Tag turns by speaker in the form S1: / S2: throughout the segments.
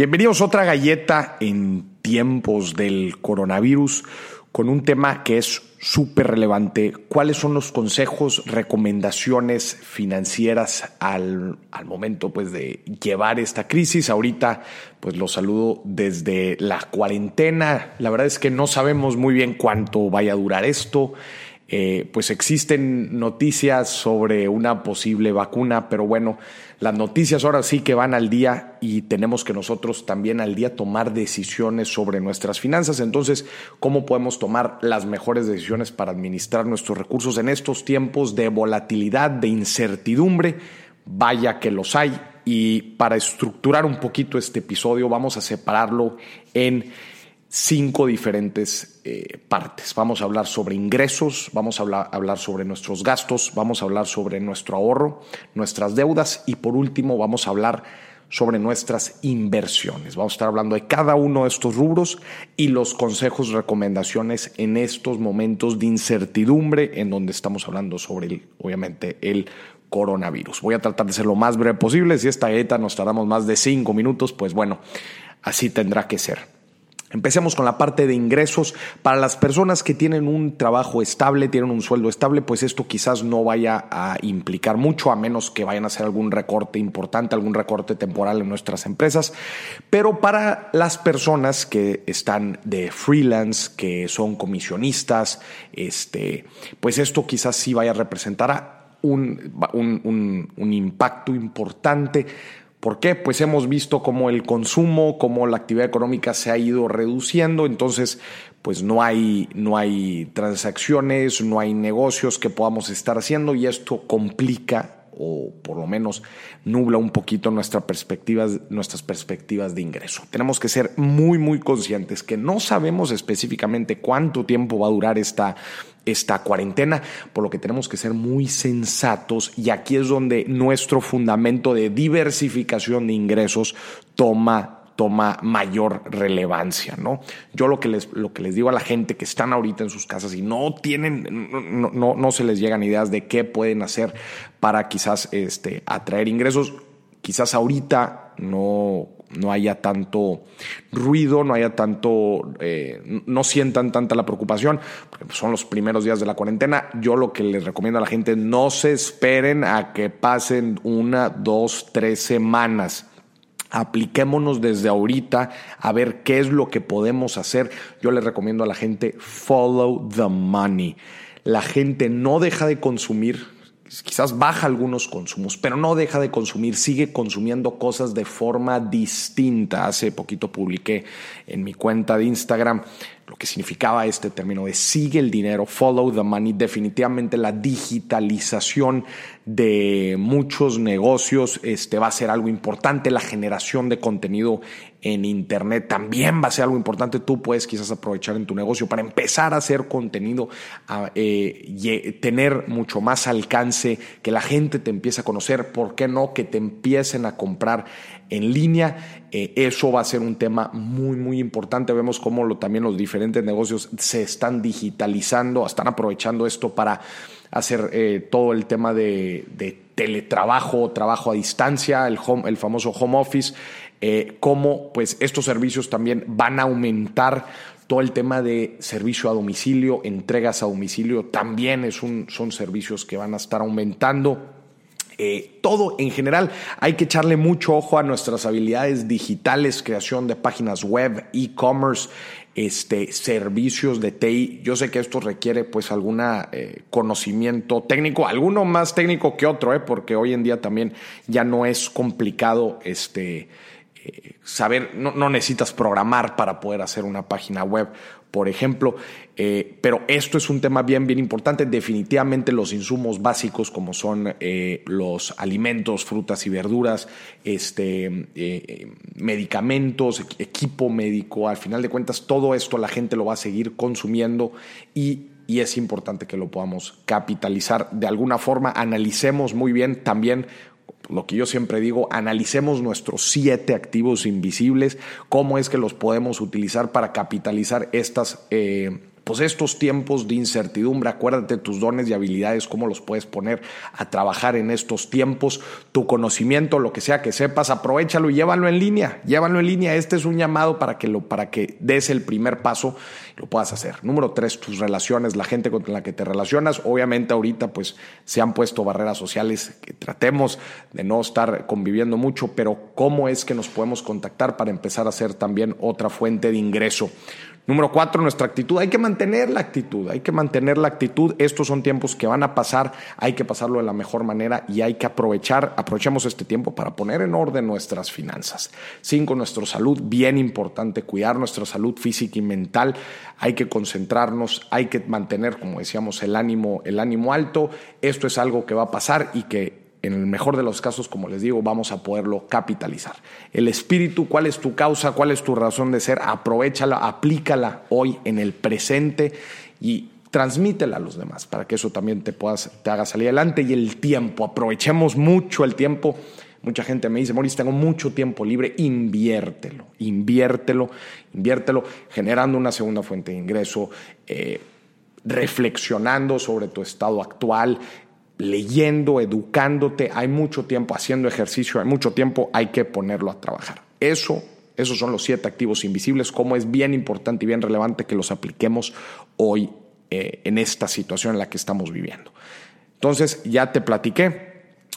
S1: Bienvenidos a otra galleta en tiempos del coronavirus con un tema que es súper relevante. ¿Cuáles son los consejos, recomendaciones financieras al, al, momento pues, de llevar esta crisis? Ahorita pues los saludo desde la cuarentena. La verdad es que no sabemos muy bien cuánto vaya a durar esto. Eh, pues existen noticias sobre una posible vacuna, pero bueno, las noticias ahora sí que van al día y tenemos que nosotros también al día tomar decisiones sobre nuestras finanzas. Entonces, ¿cómo podemos tomar las mejores decisiones para administrar nuestros recursos en estos tiempos de volatilidad, de incertidumbre? Vaya que los hay. Y para estructurar un poquito este episodio, vamos a separarlo en cinco diferentes eh, partes. Vamos a hablar sobre ingresos, vamos a hablar, hablar, sobre nuestros gastos, vamos a hablar sobre nuestro ahorro, nuestras deudas y por último vamos a hablar sobre nuestras inversiones. Vamos a estar hablando de cada uno de estos rubros y los consejos, recomendaciones en estos momentos de incertidumbre en donde estamos hablando sobre, el, obviamente, el coronavirus. Voy a tratar de ser lo más breve posible. Si esta dieta nos tardamos más de cinco minutos, pues bueno, así tendrá que ser. Empecemos con la parte de ingresos. Para las personas que tienen un trabajo estable, tienen un sueldo estable, pues esto quizás no vaya a implicar mucho, a menos que vayan a hacer algún recorte importante, algún recorte temporal en nuestras empresas. Pero para las personas que están de freelance, que son comisionistas, este, pues esto quizás sí vaya a representar un, impacto importante ¿Por qué? Pues hemos visto cómo el consumo, cómo la actividad económica se ha ido reduciendo, entonces pues no hay, no hay transacciones, no hay negocios que podamos estar haciendo y esto complica o por lo menos nubla un poquito nuestras perspectivas, nuestras perspectivas de ingreso. Tenemos que ser muy, muy conscientes que no sabemos específicamente cuánto tiempo va a durar esta, esta cuarentena, por lo que tenemos que ser muy sensatos y aquí es donde nuestro fundamento de diversificación de ingresos toma toma mayor relevancia, ¿no? Yo lo que les, lo que les digo a la gente que están ahorita en sus casas y no tienen, no, no, se les llegan ideas de qué pueden hacer para quizás este, atraer ingresos, quizás ahorita no no haya tanto ruido, no haya tanto, eh, no sientan tanta la preocupación, porque son los primeros días de la cuarentena. Yo lo que les recomiendo a la gente, no se esperen a que pasen una, dos, tres semanas. Apliquémonos desde ahorita a ver qué es lo que podemos hacer. Yo les recomiendo a la gente follow the money. La gente no deja de consumir quizás baja algunos consumos, pero no deja de consumir, sigue consumiendo cosas de forma distinta. Hace poquito publiqué en mi cuenta de Instagram lo que significaba este término de sigue el dinero, follow the money. Definitivamente la digitalización de muchos negocios este, va a ser algo importante. La generación de contenido en Internet también va a ser algo importante. Tú puedes quizás aprovechar en tu negocio para empezar a hacer contenido, a, eh, tener mucho más alcance, que la gente te empiece a conocer. ¿Por qué no? Que te empiecen a comprar en línea. Eh, eso va a ser un tema muy, muy importante. Vemos cómo lo, también los diferentes negocios se están digitalizando, están aprovechando esto para hacer eh, todo el tema de, teletrabajo, trabajo a distancia, el, home, el famoso home office, eh, cómo pues estos servicios también van a aumentar todo el tema de servicio a domicilio, entregas a domicilio, también es un, son servicios que van a estar aumentando. Eh, todo en general. Hay que echarle mucho ojo a nuestras habilidades digitales, creación de páginas web, e-commerce, este, servicios de TI. Yo sé que esto requiere pues algún eh, conocimiento técnico, alguno más técnico que otro, eh, porque hoy en día también ya no es complicado este, saber, no, necesitas programar para poder hacer una página web por ejemplo. Eh, pero esto es un tema bien, bien importante. Definitivamente los insumos básicos como son eh, los alimentos, frutas y verduras, este, eh, medicamentos, equipo médico, al final de cuentas todo esto la gente lo va a seguir consumiendo y y es importante que lo podamos capitalizar de alguna forma. Analicemos muy bien también lo que yo siempre digo, analicemos nuestros siete activos invisibles, cómo es que los podemos utilizar para capitalizar estas, eh, pues estos tiempos de incertidumbre, acuérdate tus dones y habilidades, cómo los puedes poner a trabajar en estos tiempos, tu conocimiento, lo que sea que sepas, aprovechalo y llévalo en línea, llévalo en línea. Este es un llamado para que, lo, para que des el primer paso y lo puedas hacer. Número tres, tus relaciones, la gente con la que te relacionas. Obviamente ahorita pues se han puesto barreras sociales que tratemos de no estar conviviendo mucho, pero cómo es que nos podemos contactar para empezar a ser también otra fuente de ingreso. Número cuatro, nuestra actitud. Hay que mantener la actitud, hay que mantener la actitud. Estos son tiempos que van a pasar, hay que pasarlo de la mejor manera y hay que aprovechar, aprovechemos este tiempo para poner en orden nuestras finanzas. Cinco, nuestra salud, bien importante, cuidar nuestra salud física y mental. Hay que concentrarnos, hay que mantener, como decíamos, el ánimo, el ánimo alto. Esto es algo que va a pasar y que en el mejor de los casos, como les digo, vamos a poderlo capitalizar. El espíritu, ¿cuál es tu causa? ¿Cuál es tu razón de ser? Aprovechala, aplícala hoy en el presente y transmítela a los demás para que eso también te, puedas, te haga salir adelante. Y el tiempo, aprovechemos mucho el tiempo. Mucha gente me dice, Moris, tengo mucho tiempo libre, inviértelo, inviértelo, inviértelo, generando una segunda fuente de ingreso, eh, reflexionando sobre tu estado actual, leyendo, educándote, hay mucho tiempo haciendo ejercicio, hay mucho tiempo, hay que ponerlo a trabajar. Eso, esos son los siete activos invisibles, como es bien importante y bien relevante que los apliquemos hoy eh, en esta situación en la que estamos viviendo. Entonces, ya te platiqué,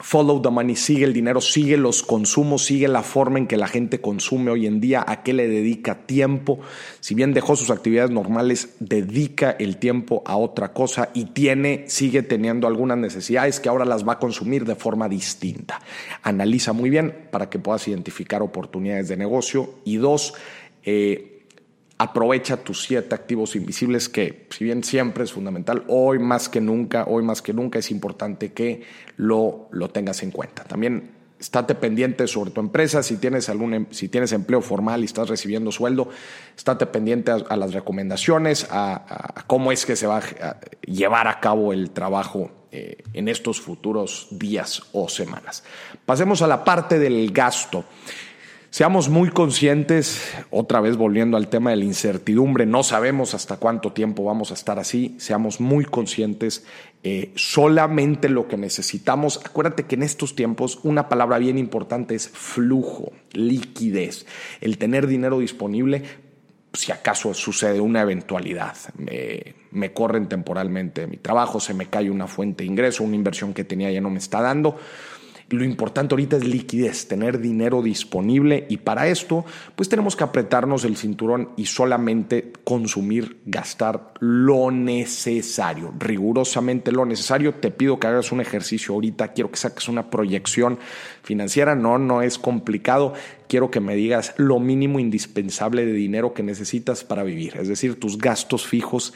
S1: Follow the money, sigue el dinero, sigue los consumos, sigue la forma en que la gente consume hoy en día, a qué le dedica tiempo. Si bien dejó sus actividades normales, dedica el tiempo a otra cosa y tiene, sigue teniendo algunas necesidades que ahora las va a consumir de forma distinta. Analiza muy bien para que puedas identificar oportunidades de negocio. Y dos, eh, aprovecha tus siete activos invisibles que si bien siempre es fundamental, hoy más que nunca, hoy más que nunca es importante que lo, lo tengas en cuenta. También estate pendiente sobre tu empresa, si tienes, algún, em, si tienes empleo formal y estás recibiendo sueldo, estate pendiente a, las recomendaciones, a, cómo es que se va a llevar a cabo el trabajo eh, en estos futuros días o semanas. Pasemos a la parte del gasto. Seamos muy conscientes, otra vez volviendo al tema de la incertidumbre, no sabemos hasta cuánto tiempo vamos a estar así, seamos muy conscientes, eh, solamente lo que necesitamos, acuérdate que en estos tiempos una palabra bien importante es flujo, liquidez, el tener dinero disponible si acaso sucede una eventualidad, me, me corren temporalmente mi trabajo, se me cae una fuente de ingreso, una inversión que tenía ya no me está dando lo importante ahorita es liquidez, tener dinero disponible y para esto pues tenemos que apretarnos el cinturón y solamente consumir, gastar lo necesario, rigurosamente lo necesario. Te pido que hagas un ejercicio ahorita, quiero que saques una proyección financiera, no, no es complicado. Quiero que me digas lo mínimo indispensable de dinero que necesitas para vivir, es decir, tus gastos fijos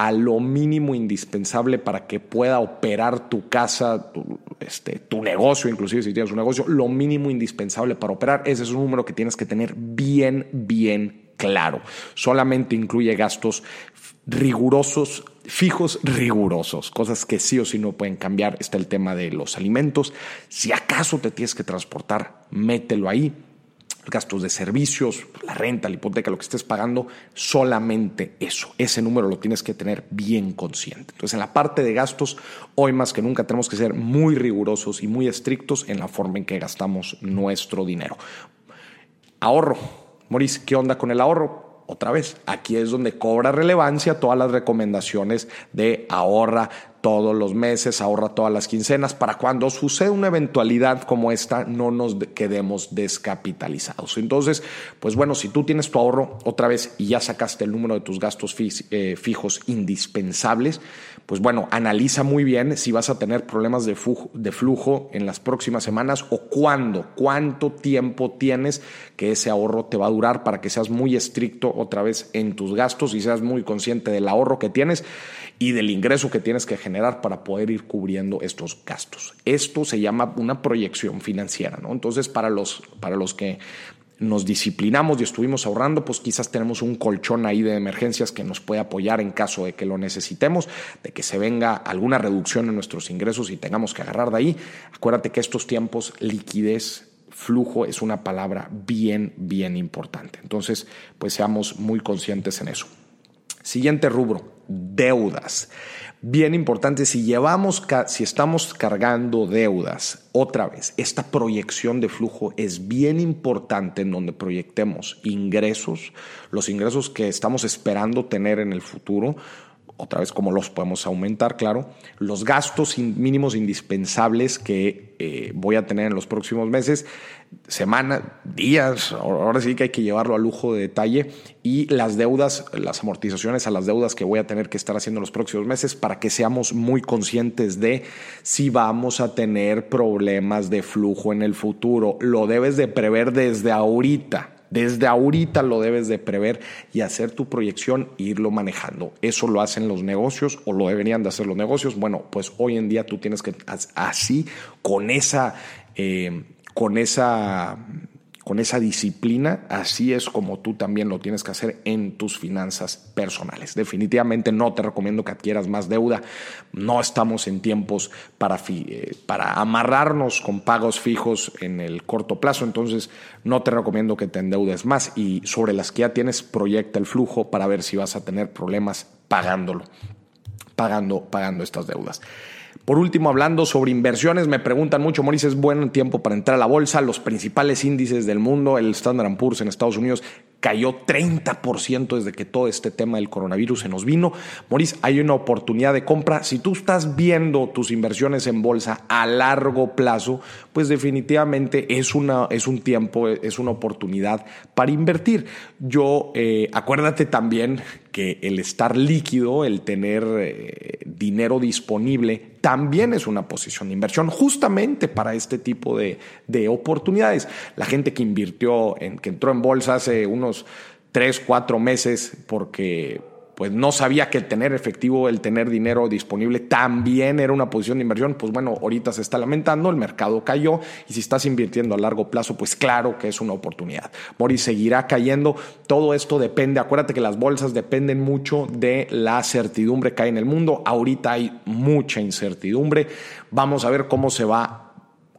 S1: a lo mínimo indispensable para que pueda operar tu casa, tu, este, tu negocio, inclusive si tienes un negocio, lo mínimo indispensable para operar. Ese es un número que tienes que tener bien, bien claro. Solamente incluye gastos rigurosos, fijos rigurosos, cosas que sí o sí no pueden cambiar. Está el tema de los alimentos. Si acaso te tienes que transportar, mételo ahí gastos de servicios, la renta, la hipoteca, lo que estés pagando, solamente eso. Ese número lo tienes que tener bien consciente. Entonces, en la parte de gastos, hoy más que nunca tenemos que ser muy rigurosos y muy estrictos en la forma en que gastamos nuestro dinero. Ahorro. Maurice, ¿qué onda con el ahorro? Otra vez, aquí es donde cobra relevancia todas las recomendaciones de ahorra todos los meses, ahorra todas las quincenas, para cuando suceda una eventualidad como esta no nos quedemos descapitalizados. Entonces, pues bueno, si tú tienes tu ahorro otra vez y ya sacaste el número de tus gastos eh, fijos indispensables, pues bueno, analiza muy bien si vas a tener problemas de de flujo en las próximas semanas o cuándo, cuánto tiempo tienes que ese ahorro te va a durar para que seas muy estricto otra vez en tus gastos y seas muy consciente del ahorro que tienes y del ingreso que tienes que generar para poder ir cubriendo estos gastos. Esto se llama una proyección financiera, ¿no? Entonces, para los, para los que nos disciplinamos y estuvimos ahorrando, pues quizás tenemos un colchón ahí de emergencias que nos puede apoyar en caso de que lo necesitemos, de que se venga alguna reducción en nuestros ingresos y tengamos que agarrar de ahí. Acuérdate que estos tiempos, liquidez, flujo es una palabra bien, bien importante. Entonces, pues seamos muy conscientes en eso. Siguiente rubro, deudas. Bien importante, si llevamos, si estamos cargando deudas, otra vez, esta proyección de flujo es bien importante en donde proyectemos ingresos, los ingresos que estamos esperando tener en el futuro, otra vez cómo los podemos aumentar, claro, los gastos mínimos indispensables que eh, voy a tener en los próximos meses, semanas, días, ahora sí que hay que llevarlo a lujo de detalle, y las deudas, las amortizaciones a las deudas que voy a tener que estar haciendo en los próximos meses para que seamos muy conscientes de si vamos a tener problemas de flujo en el futuro. Lo debes de prever desde ahorita desde ahorita lo debes de prever y hacer tu proyección e irlo manejando. Eso lo hacen los negocios o lo deberían de hacer los negocios. Bueno, pues hoy en día tú tienes que así, con esa, eh, con esa con esa disciplina, así es como tú también lo tienes que hacer en tus finanzas personales. Definitivamente no te recomiendo que adquieras más deuda. No estamos en tiempos para, eh, para amarrarnos con pagos fijos en el corto plazo, entonces no te recomiendo que te endeudes más y sobre las que ya tienes proyecta el flujo para ver si vas a tener problemas pagándolo, pagando, pagando estas deudas. Por último, hablando sobre inversiones, me preguntan mucho, Maurice, ¿es buen tiempo para entrar a la bolsa? Los principales índices del mundo, el Standard Poor's en Estados Unidos cayó 30% desde que todo este tema del coronavirus se nos vino. Maurice, hay una oportunidad de compra. Si tú estás viendo tus inversiones en bolsa a largo plazo, pues definitivamente es, una, es un tiempo, es una oportunidad para invertir. Yo, eh, acuérdate también que el estar líquido, el tener eh, dinero disponible, también es una posición de inversión justamente para este tipo de, de oportunidades. La gente que invirtió, en, que entró en bolsa hace unos tres, cuatro meses porque pues no sabía que el tener efectivo, el tener dinero disponible también era una posición de inversión, pues bueno, ahorita se está lamentando, el mercado cayó y si estás invirtiendo a largo plazo, pues claro que es una oportunidad. Mori seguirá cayendo, todo esto depende, acuérdate que las bolsas dependen mucho de la certidumbre que hay en el mundo, ahorita hay mucha incertidumbre, vamos a ver cómo se va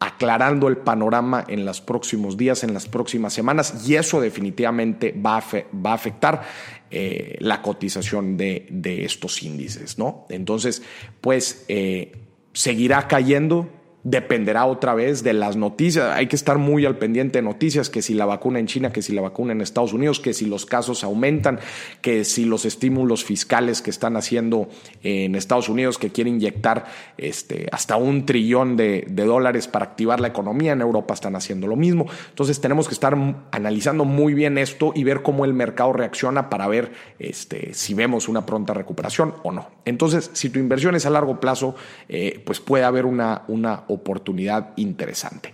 S1: aclarando el panorama en los próximos días, en las próximas semanas, y eso definitivamente va a, afectar eh, la cotización de, de, estos índices, ¿no? Entonces, pues eh, seguirá cayendo, dependerá otra vez de las noticias. Hay que estar muy al pendiente de noticias, que si la vacuna en China, que si la vacuna en Estados Unidos, que si los casos aumentan, que si los estímulos fiscales que están haciendo en Estados Unidos, que quieren inyectar este, hasta un trillón de, dólares para activar la economía, en Europa están haciendo lo mismo. Entonces tenemos que estar analizando muy bien esto y ver cómo el mercado reacciona para ver este, si vemos una pronta recuperación o no. Entonces, si tu inversión es a largo plazo, eh, pues puede haber una, una oportunidad interesante.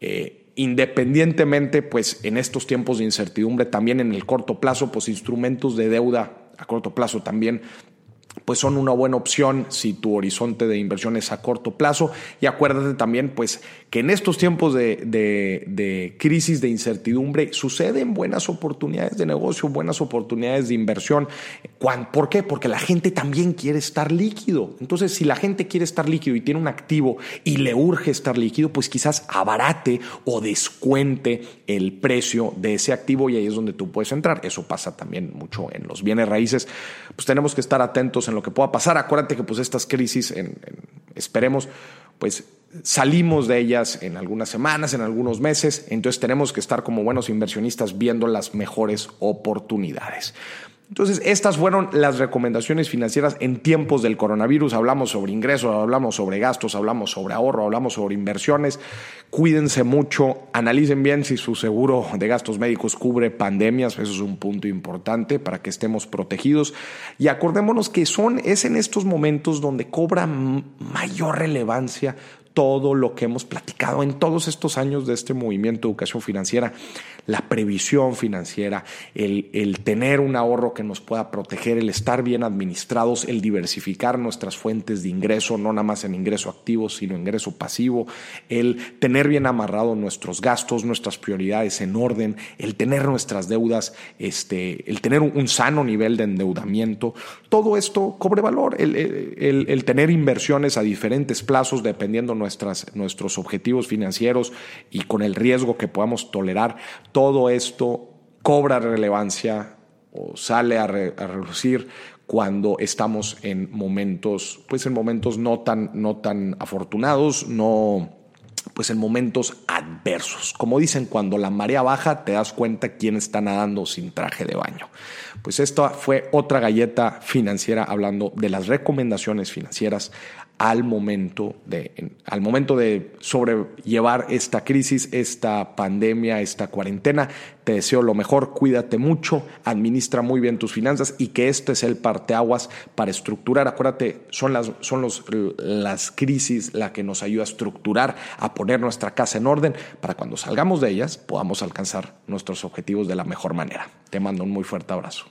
S1: Eh, independientemente, pues en estos tiempos de incertidumbre, también en el corto plazo, pues instrumentos de deuda a corto plazo también pues son una buena opción si tu horizonte de inversión es a corto plazo. Y acuérdate también, pues, que en estos tiempos de, crisis, de incertidumbre, suceden buenas oportunidades de negocio, buenas oportunidades de inversión. ¿Por qué? Porque la gente también quiere estar líquido. Entonces, si la gente quiere estar líquido y tiene un activo y le urge estar líquido, pues quizás abarate o descuente el precio de ese activo y ahí es donde tú puedes entrar. Eso pasa también mucho en los bienes raíces. Pues tenemos que estar atentos en lo que pueda pasar. Acuérdate que pues estas crisis, esperemos, pues salimos de ellas en algunas semanas, en algunos meses, entonces tenemos que estar como buenos inversionistas viendo las mejores oportunidades. Entonces, estas fueron las recomendaciones financieras en tiempos del coronavirus. Hablamos sobre ingresos, hablamos sobre gastos, hablamos sobre ahorro, hablamos sobre inversiones. Cuídense mucho, analicen bien si su seguro de gastos médicos cubre pandemias, eso es un punto importante para que estemos protegidos. Y acordémonos que son, es en estos momentos donde cobra mayor relevancia todo lo que hemos platicado en todos estos años de este movimiento de educación financiera, la previsión financiera, el, el, tener un ahorro que nos pueda proteger, el estar bien administrados, el diversificar nuestras fuentes de ingreso, no nada más en ingreso activo, sino ingreso pasivo, el tener bien amarrado nuestros gastos, nuestras prioridades en orden, el tener nuestras deudas, este, el tener un sano nivel de endeudamiento, todo esto cobre valor, el, el, el tener inversiones a diferentes plazos dependiendo nuestros objetivos financieros y con el riesgo que podamos tolerar, todo esto cobra relevancia sale a, reducir cuando estamos en momentos, pues en momentos no tan, no tan afortunados, no, pues en momentos adversos. Como dicen, cuando la marea baja te das cuenta quién está nadando sin traje de baño. Pues esta fue otra galleta financiera hablando de las recomendaciones financieras al momento de, al momento de sobrellevar esta crisis, esta pandemia, esta cuarentena. Te deseo lo mejor, cuídate mucho, administra muy bien tus finanzas y que este es el parteaguas para estructurar. Acuérdate, son las, son las crisis la que nos ayuda a estructurar, a poner nuestra casa en orden para cuando salgamos de ellas podamos alcanzar nuestros objetivos de la mejor manera. Te mando un muy fuerte abrazo.